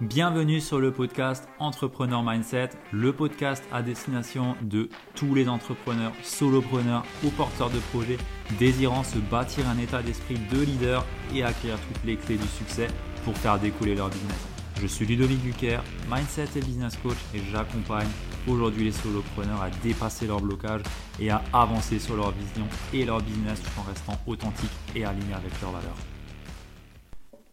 Bienvenue sur le podcast Entrepreneur Mindset, le podcast à destination de tous les entrepreneurs, solopreneurs ou porteurs de projets désirant se bâtir un état d'esprit de leader et acquérir toutes les clés du succès pour faire découler leur business. Je suis Ludovic Duquer, Mindset et Business Coach et j'accompagne aujourd'hui les solopreneurs à dépasser leur blocage et à avancer sur leur vision et leur business tout en restant authentiques et alignés avec leurs valeurs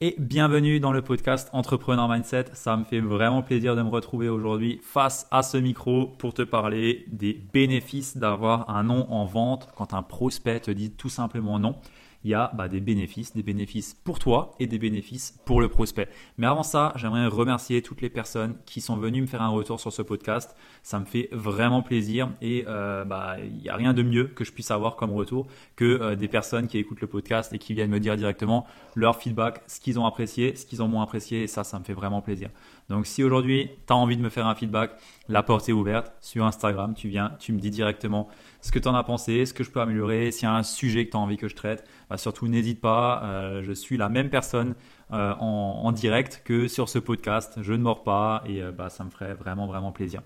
et bienvenue dans le podcast Entrepreneur Mindset. Ça me fait vraiment plaisir de me retrouver aujourd'hui face à ce micro pour te parler des bénéfices d'avoir un nom en vente quand un prospect te dit tout simplement non il y a bah, des bénéfices, des bénéfices pour toi et des bénéfices pour le prospect. Mais avant ça, j'aimerais remercier toutes les personnes qui sont venues me faire un retour sur ce podcast. Ça me fait vraiment plaisir et euh, bah, il n'y a rien de mieux que je puisse avoir comme retour que euh, des personnes qui écoutent le podcast et qui viennent me dire directement leur feedback, ce qu'ils ont apprécié, ce qu'ils ont moins apprécié et ça, ça me fait vraiment plaisir. Donc si aujourd'hui tu as envie de me faire un feedback, la porte est ouverte sur Instagram, tu viens, tu me dis directement ce que tu en as pensé, ce que je peux améliorer, s'il y a un sujet que tu as envie que je traite, bah, surtout n'hésite pas, euh, je suis la même personne euh, en, direct que sur ce podcast, je ne mords pas et euh, bah, ça me ferait vraiment vraiment plaisir.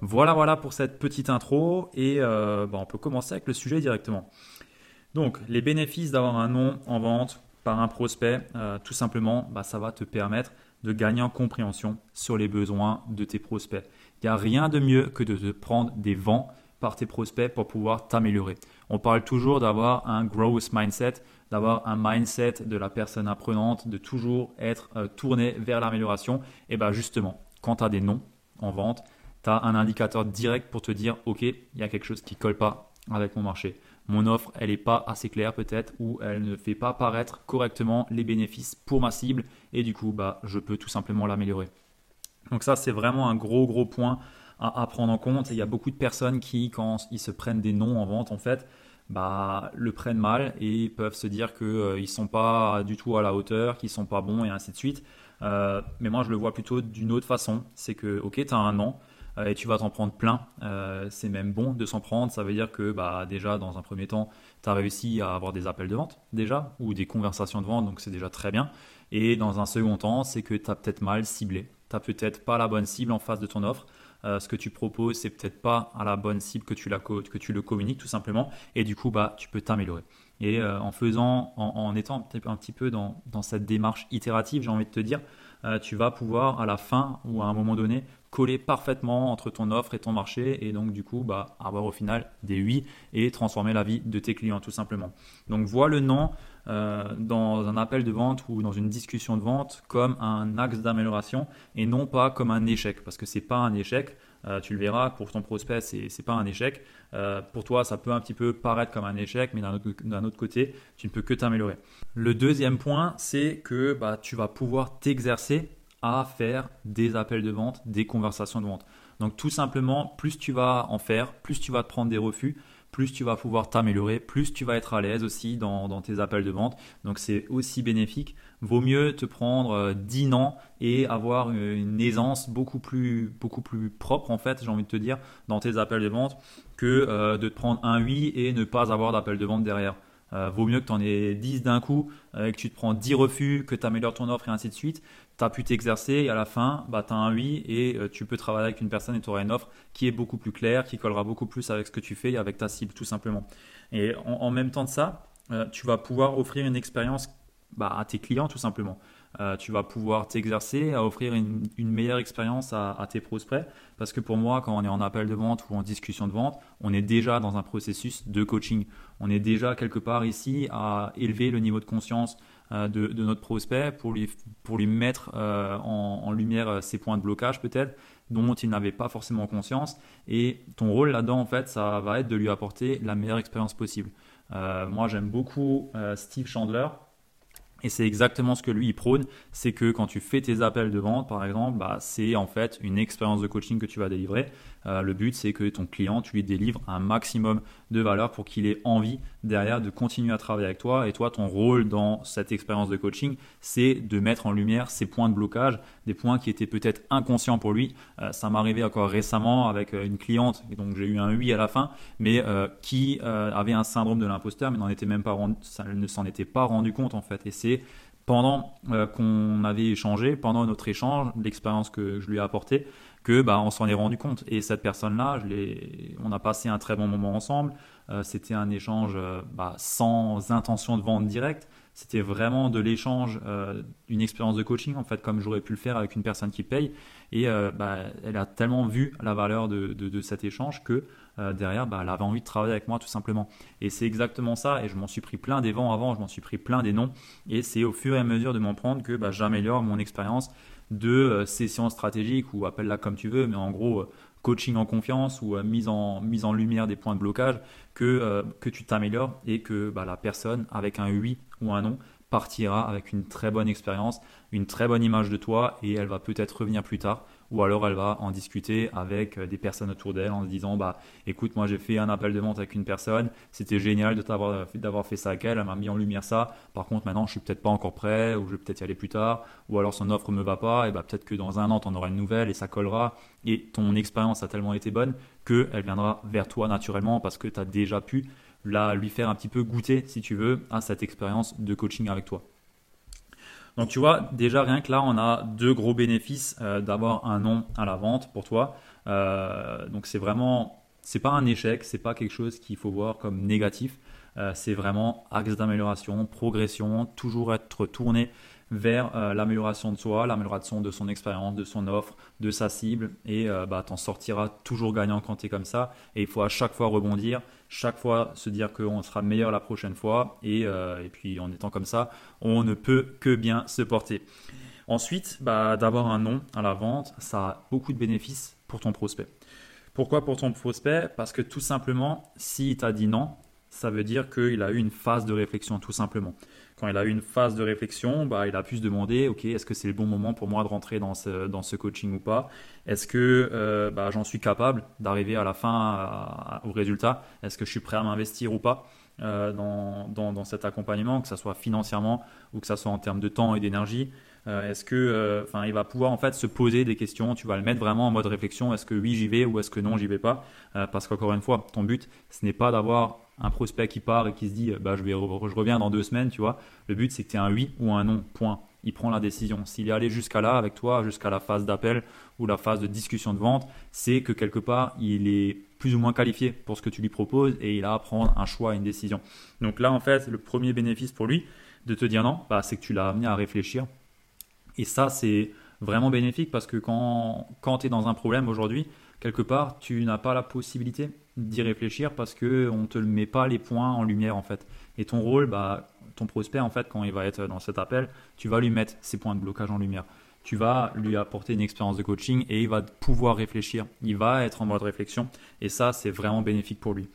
Voilà voilà pour cette petite intro et bah, on peut commencer avec le sujet directement. Donc les bénéfices d'avoir un nom en vente par un prospect, tout simplement, ça va te permettre de gagner en compréhension sur les besoins de tes prospects. Il n'y a rien de mieux que de te prendre des vents tes prospects pour pouvoir t'améliorer. On parle toujours d'avoir un growth mindset, d'avoir un mindset de la personne apprenante, de toujours être euh, tourné vers l'amélioration. Et bien justement, quand tu as des noms en vente, tu as un indicateur direct pour te dire, OK, il y a quelque chose qui ne colle pas avec mon marché mon offre, elle n'est pas assez claire peut-être, ou elle ne fait pas paraître correctement les bénéfices pour ma cible, et du coup, bah, je peux tout simplement l'améliorer. Donc ça, c'est vraiment un gros, gros point à, prendre en compte. il y a beaucoup de personnes qui, quand ils se prennent des noms en vente, en fait, bah, le prennent mal et peuvent se dire qu'ils euh, ne sont pas du tout à la hauteur, qu'ils sont pas bons, et ainsi de suite. Euh, mais moi, je le vois plutôt d'une autre façon. C'est que, ok, tu as un nom, euh, et tu vas t'en prendre plein. Euh, c'est même bon de s'en prendre. Ça veut dire que bah, déjà, dans un premier temps, tu as réussi à avoir des appels de vente déjà, ou des conversations de vente, donc c'est déjà très bien. Et dans un second temps, c'est que tu as peut-être mal ciblé. Tu n'as peut-être pas la bonne cible en face de ton offre. Euh, ce que tu proposes, c'est peut-être pas à la bonne cible que tu, la que tu le communiques tout simplement. Et du coup, bah, tu peux t'améliorer. Et en faisant, en, étant un petit peu dans, cette démarche itérative, j'ai envie de te dire, tu vas pouvoir à la fin ou à un moment donné coller parfaitement entre ton offre et ton marché et donc du coup bah, avoir au final des oui et transformer la vie de tes clients tout simplement. Donc vois le nom euh, dans un appel de vente ou dans une discussion de vente comme un axe d'amélioration et non pas comme un échec parce que c'est pas un échec. Euh, tu le verras, pour ton prospect, c'est n'est pas un échec. Euh, pour toi, ça peut un petit peu paraître comme un échec, mais d'un autre, côté, tu ne peux que t'améliorer. Le deuxième point, c'est que bah, tu vas pouvoir t'exercer à faire des appels de vente, des conversations de vente. Donc tout simplement, plus tu vas en faire, plus tu vas te prendre des refus, plus tu vas pouvoir t'améliorer, plus tu vas être à l'aise aussi dans, tes appels de vente. Donc c'est aussi bénéfique. Vaut mieux te prendre 10 euh, ans et avoir une aisance beaucoup plus, beaucoup plus propre en fait, j'ai envie de te dire, dans tes appels de vente que euh, de te prendre un oui et ne pas avoir d'appel de vente derrière. Euh, vaut mieux que tu en aies 10 d'un coup, que tu te prends 10 refus, que tu améliores ton offre et ainsi de suite, tu as pu t'exercer et à la fin, bah, tu as un oui et euh, tu peux travailler avec une personne et tu auras une offre qui est beaucoup plus claire, qui collera beaucoup plus avec ce que tu fais et avec ta cible tout simplement. Et en, même temps de ça, euh, tu vas pouvoir offrir une expérience bah, à tes clients tout simplement. Euh, tu vas pouvoir t'exercer à offrir une, meilleure expérience à, tes prospects. Parce que pour moi, quand on est en appel de vente ou en discussion de vente, on est déjà dans un processus de coaching. On est déjà quelque part ici à élever le niveau de conscience euh, de, notre prospect pour lui, pour lui mettre euh, en, lumière euh, ses points de blocage peut-être dont il n'avait pas forcément conscience. Et ton rôle là-dedans, en fait, ça va être de lui apporter la meilleure expérience possible. moi, j'aime beaucoup Steve Chandler. Et c'est exactement ce que lui prône, c'est que quand tu fais tes appels de vente, par exemple, bah, c'est en fait une expérience de coaching que tu vas délivrer. Euh, le but, c'est que ton client, tu lui délivres un maximum de valeur pour qu'il ait envie derrière de continuer à travailler avec toi. Et toi, ton rôle dans cette expérience de coaching, c'est de mettre en lumière ces points de blocage, des points qui étaient peut-être inconscients pour lui. Euh, ça m'est arrivé encore récemment avec euh, une cliente, donc j'ai eu un oui à la fin, mais qui avait un syndrome de l'imposteur, mais n'en était même pas rendu, ne s'en était pas rendu compte en fait. Et c'est pendant qu'on avait échangé, pendant notre échange, l'expérience que je lui ai apportée, que bah, on s'en est rendu compte. Et cette personne-là, on a passé un très bon moment ensemble. C'était un échange bah, sans intention de vente directe. C'était vraiment de l'échange, une expérience de coaching, en fait, comme j'aurais pu le faire avec une personne qui paye. Et euh, bah, elle a tellement vu la valeur de, cet échange que euh, derrière, bah, elle avait envie de travailler avec moi tout simplement. Et c'est exactement ça. Et je m'en suis pris plein des vents avant, je m'en suis pris plein des noms. Et c'est au fur et à mesure de m'en prendre que bah, j'améliore mon expérience de euh, session stratégique ou appelle-la comme tu veux, mais en gros coaching en confiance ou mise, en, mise en lumière des points de blocage, que, que tu t'améliores et que la personne avec un oui ou un non partira avec une très bonne expérience, une très bonne image de toi et elle va peut-être revenir plus tard ou alors elle va en discuter avec euh, des personnes autour d'elle en se disant bah écoute moi j'ai fait un appel de vente avec une personne. C'était génial de t'avoir d'avoir fait ça avec elle. Elle m'a mis en lumière ça. Par contre maintenant je suis peut-être pas encore prêt ou je vais peut-être y aller plus tard. Ou alors son offre me va pas. Et bah peut-être que dans un an tu en auras une nouvelle et ça collera. Et ton expérience a tellement été bonne que elle viendra vers toi naturellement parce que tu as déjà pu là, lui faire un petit peu goûter, si tu veux, à cette expérience de coaching avec toi. Donc tu vois, déjà rien que là, on a deux gros bénéfices euh, d'avoir un nom à la vente pour toi. Euh, donc c'est vraiment, c'est pas un échec, c'est pas quelque chose qu'il faut voir comme négatif. Euh, c'est vraiment axe d'amélioration, progression, toujours être tourné vers euh, l'amélioration de soi, l'amélioration de son expérience, de son offre, de sa cible. Et euh, bah, t'en sortiras toujours gagnant quand tu es comme ça. Et il faut à chaque fois rebondir, chaque fois se dire qu'on sera meilleur la prochaine fois. Et, euh, et, puis en étant comme ça, on ne peut que bien se porter. Ensuite, bah, d'avoir un nom à la vente, ça a beaucoup de bénéfices pour ton prospect. Pourquoi pour ton prospect? Parce que tout simplement, s'il t'a dit non, ça veut dire qu'il a eu une phase de réflexion, tout simplement. Quand il a eu une phase de réflexion, bah, il a pu se demander, ok, est-ce que c'est le bon moment pour moi de rentrer dans ce, dans ce coaching ou pas? Est-ce que euh, bah, j'en suis capable d'arriver à la fin au résultat? Est-ce que je suis prêt à m'investir ou pas euh, dans, dans, dans, cet accompagnement, que ce soit financièrement ou que ce soit en termes de temps et d'énergie? Euh, Est-ce que, va pouvoir en fait se poser des questions Tu vas le mettre vraiment en mode réflexion. Est-ce que oui j'y vais ou est-ce que non j'y vais pas? Parce qu'encore une fois, ton but, ce n'est pas d'avoir un prospect qui part et qui se dit bah, je, vais, reviens dans deux semaines, tu vois. Le but, c'est que tu aies un oui ou un non, point. Il prend la décision. S'il est allé jusqu'à là avec toi, jusqu'à la phase d'appel ou la phase de discussion de vente, c'est que quelque part, il est plus ou moins qualifié pour ce que tu lui proposes et il a à prendre un choix, une décision. Donc là, en fait, le premier bénéfice pour lui de te dire non, bah, c'est que tu l'as amené à réfléchir. Et ça, c'est vraiment bénéfique parce que quand, quand tu es dans un problème aujourd'hui, quelque part, tu n'as pas la possibilité d'y réfléchir parce que on te met pas les points en lumière en fait. Et ton rôle, bah, ton prospect en fait, quand il va être dans cet appel, tu vas lui mettre ces points de blocage en lumière. Tu vas lui apporter une expérience de coaching et il va pouvoir réfléchir. Il va être en mode réflexion et ça, c'est vraiment bénéfique pour lui.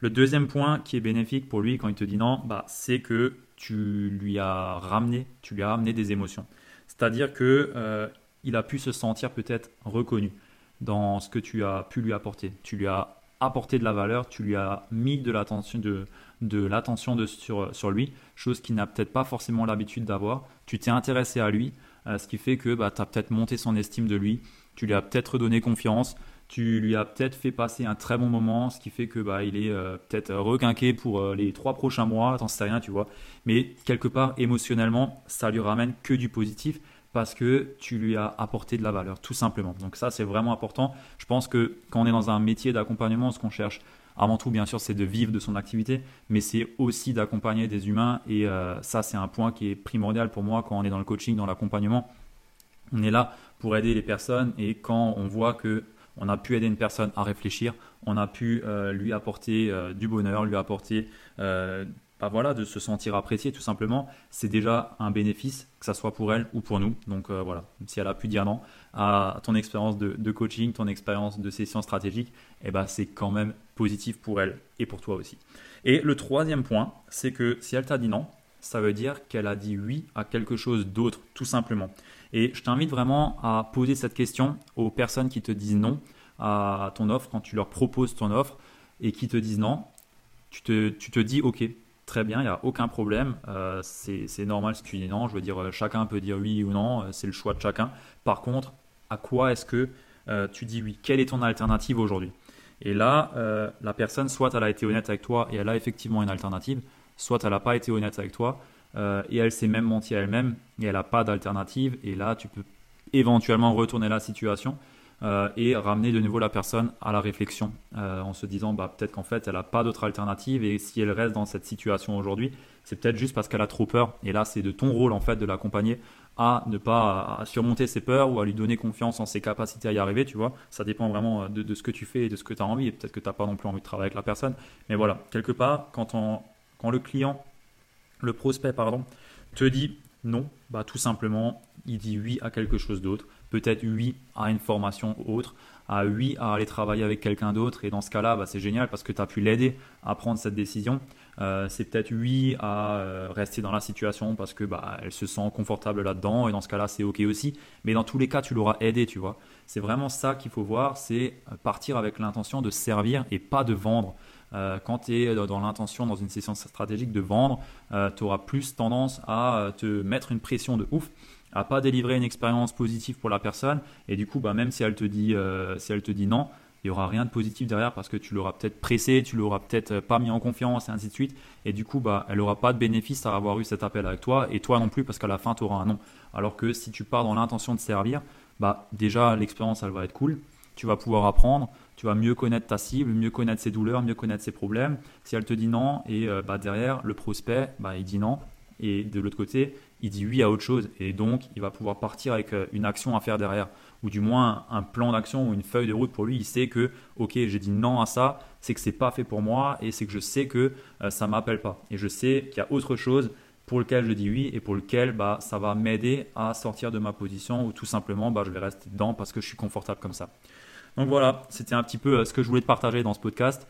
Le deuxième point qui est bénéfique pour lui quand il te dit non, bah, c'est que tu lui as ramené, tu lui as ramené des émotions. C'est-à-dire que euh, il a pu se sentir peut-être reconnu dans ce que tu as pu lui apporter. Tu lui as apporté de la valeur, tu lui as mis de l'attention de, de l'attention de, sur, sur lui, chose qu'il n'a peut-être pas forcément l'habitude d'avoir. Tu t'es intéressé à lui, euh, ce qui fait que bah, tu as peut-être monté son estime de lui, tu lui as peut-être donné confiance, tu lui as peut-être fait passer un très bon moment, ce qui fait que bah, il est euh, peut-être requinqué pour euh, les trois prochains mois, t'en sais rien, tu vois. Mais quelque part, émotionnellement, ça lui ramène que du positif parce que tu lui as apporté de la valeur, tout simplement. Donc ça, c'est vraiment important. Je pense que quand on est dans un métier d'accompagnement, ce qu'on cherche avant tout, bien sûr, c'est de vivre de son activité, mais c'est aussi d'accompagner des humains. Et euh, ça, c'est un point qui est primordial pour moi quand on est dans le coaching, dans l'accompagnement. On est là pour aider les personnes et quand on voit que on a pu aider une personne à réfléchir, on a pu euh, lui apporter euh, du bonheur, lui apporter bah voilà, de se sentir apprécié tout simplement, c'est déjà un bénéfice, que ce soit pour elle ou pour nous. Donc euh, voilà, si elle a pu dire non à ton expérience de, coaching, ton expérience de session stratégique, eh ben, c'est quand même positif pour elle et pour toi aussi. Et le troisième point, c'est que si elle t'a dit non, ça veut dire qu'elle a dit oui à quelque chose d'autre, tout simplement. Et je t'invite vraiment à poser cette question aux personnes qui te disent non à ton offre, quand tu leur proposes ton offre et qui te disent non, tu te dis ok, très bien, il n'y a aucun problème. Euh, c'est normal si tu dis non. Je veux dire, euh, chacun peut dire oui ou non. Euh, c'est le choix de chacun. Par contre, à quoi est-ce que tu dis oui? Quelle est ton alternative aujourd'hui? Et là, la personne, soit elle a été honnête avec toi et elle a effectivement une alternative, soit elle n'a pas été honnête avec toi. et elle s'est même menti à elle-même et elle n'a pas d'alternative. Et là, tu peux éventuellement retourner la situation euh, et ramener de nouveau la personne à la réflexion euh, en se disant bah, peut-être qu'en fait elle n'a pas d'autre alternative et si elle reste dans cette situation aujourd'hui, c'est peut-être juste parce qu'elle a trop peur. Et là, c'est de ton rôle en fait de l'accompagner à ne pas surmonter ses peurs ou à lui donner confiance en ses capacités à y arriver, tu vois. Ça dépend vraiment de, de ce que tu fais et de ce que tu as envie. Peut-être que tu n'as pas non plus envie de travailler avec la personne. Mais voilà, quelque part, quand, on, quand le client, le prospect, pardon, te dit non, bah tout simplement, il dit oui à quelque chose d'autre peut-être oui à une formation autre, à oui à aller travailler avec quelqu'un d'autre. Et dans ce cas-là, bah, c'est génial parce que tu as pu l'aider à prendre cette décision. Euh, c'est peut-être oui à euh, rester dans la situation parce que bah, elle se sent confortable là-dedans. Et dans ce cas-là, c'est ok aussi. Mais dans tous les cas, tu l'auras aidé, tu vois. C'est vraiment ça qu'il faut voir, c'est euh, partir avec l'intention de servir et pas de vendre. Quand tu es dans l'intention, dans une session stratégique de vendre, tu auras plus tendance à te mettre une pression de ouf à pas délivrer une expérience positive pour la personne. Et du coup, bah, même si elle te dit, euh, si elle te dit non, il y aura rien de positif derrière parce que tu l'auras peut-être pressé, tu l'auras peut-être euh, pas mis en confiance et ainsi de suite. Et du coup, bah, elle n'aura pas de bénéfice à avoir eu cet appel avec toi et toi non plus parce qu'à la fin, tu auras un non. Alors que si tu pars dans l'intention de servir, bah, déjà, l'expérience, elle va être cool. Tu vas pouvoir apprendre, tu vas mieux connaître ta cible, mieux connaître ses douleurs, mieux connaître ses problèmes. Si elle te dit non et euh, bah, derrière, le prospect, bah, il dit non. Et de l'autre côté, il dit oui à autre chose et donc il va pouvoir partir avec euh, une action à faire derrière ou du moins un plan d'action ou une feuille de route pour lui. Il sait que ok j'ai dit non à ça, c'est que c'est pas fait pour moi et c'est que je sais que euh, ça m'appelle pas et je sais qu'il y a autre chose pour lequel je dis oui et pour lequel bah, ça va m'aider à sortir de ma position ou tout simplement bah, je vais rester dedans parce que je suis confortable comme ça. Donc voilà, c'était un petit peu euh, ce que je voulais te partager dans ce podcast.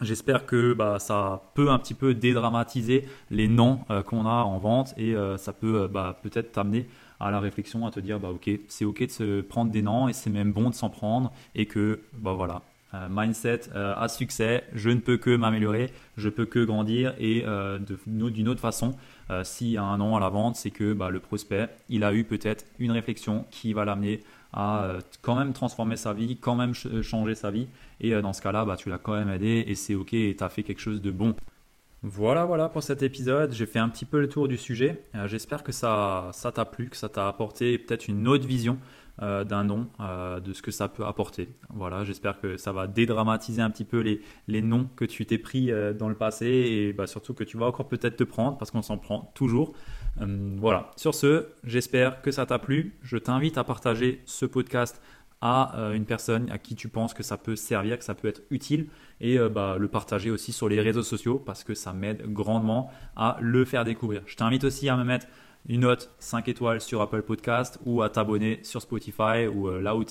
J'espère que bah, ça peut un petit peu dédramatiser les noms euh, qu'on a en vente et euh, ça peut euh, bah, peut-être t'amener à la réflexion, à te dire bah, ok, c'est ok de se prendre des noms et c'est même bon de s'en prendre et que bah, voilà, mindset à succès, je ne peux que m'améliorer, je peux que grandir et d'une autre façon, s'il y a un nom à la vente, c'est que bah, le prospect, il a eu peut-être une réflexion qui va l'amener à euh, quand même transformer sa vie, quand même euh, changer sa vie. Et euh, dans ce cas-là, bah, tu l'as quand même aidé et c'est ok et tu as fait quelque chose de bon. Voilà, voilà pour cet épisode. J'ai fait un petit peu le tour du sujet. J'espère que ça ça t'a plu, que ça t'a apporté peut-être une autre vision d'un nom, de ce que ça peut apporter. Voilà, j'espère que ça va dédramatiser un petit peu les, noms que tu t'es pris dans le passé et bah, surtout que tu vas encore peut-être te prendre parce qu'on s'en prend toujours. Euh, voilà, sur ce, j'espère que ça t'a plu. Je t'invite à partager ce podcast à euh, une personne à qui tu penses que ça peut servir, que ça peut être utile et euh, bah, le partager aussi sur les réseaux sociaux parce que ça m'aide grandement à le faire découvrir. Je t'invite aussi à me mettre une note 5 étoiles sur Apple Podcast ou à t'abonner sur Spotify ou là où.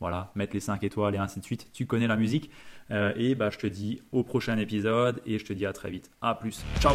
Voilà, mettre les 5 étoiles et ainsi de suite. Tu connais la musique. et bah, je te dis au prochain épisode et je te dis à très vite. À plus. Ciao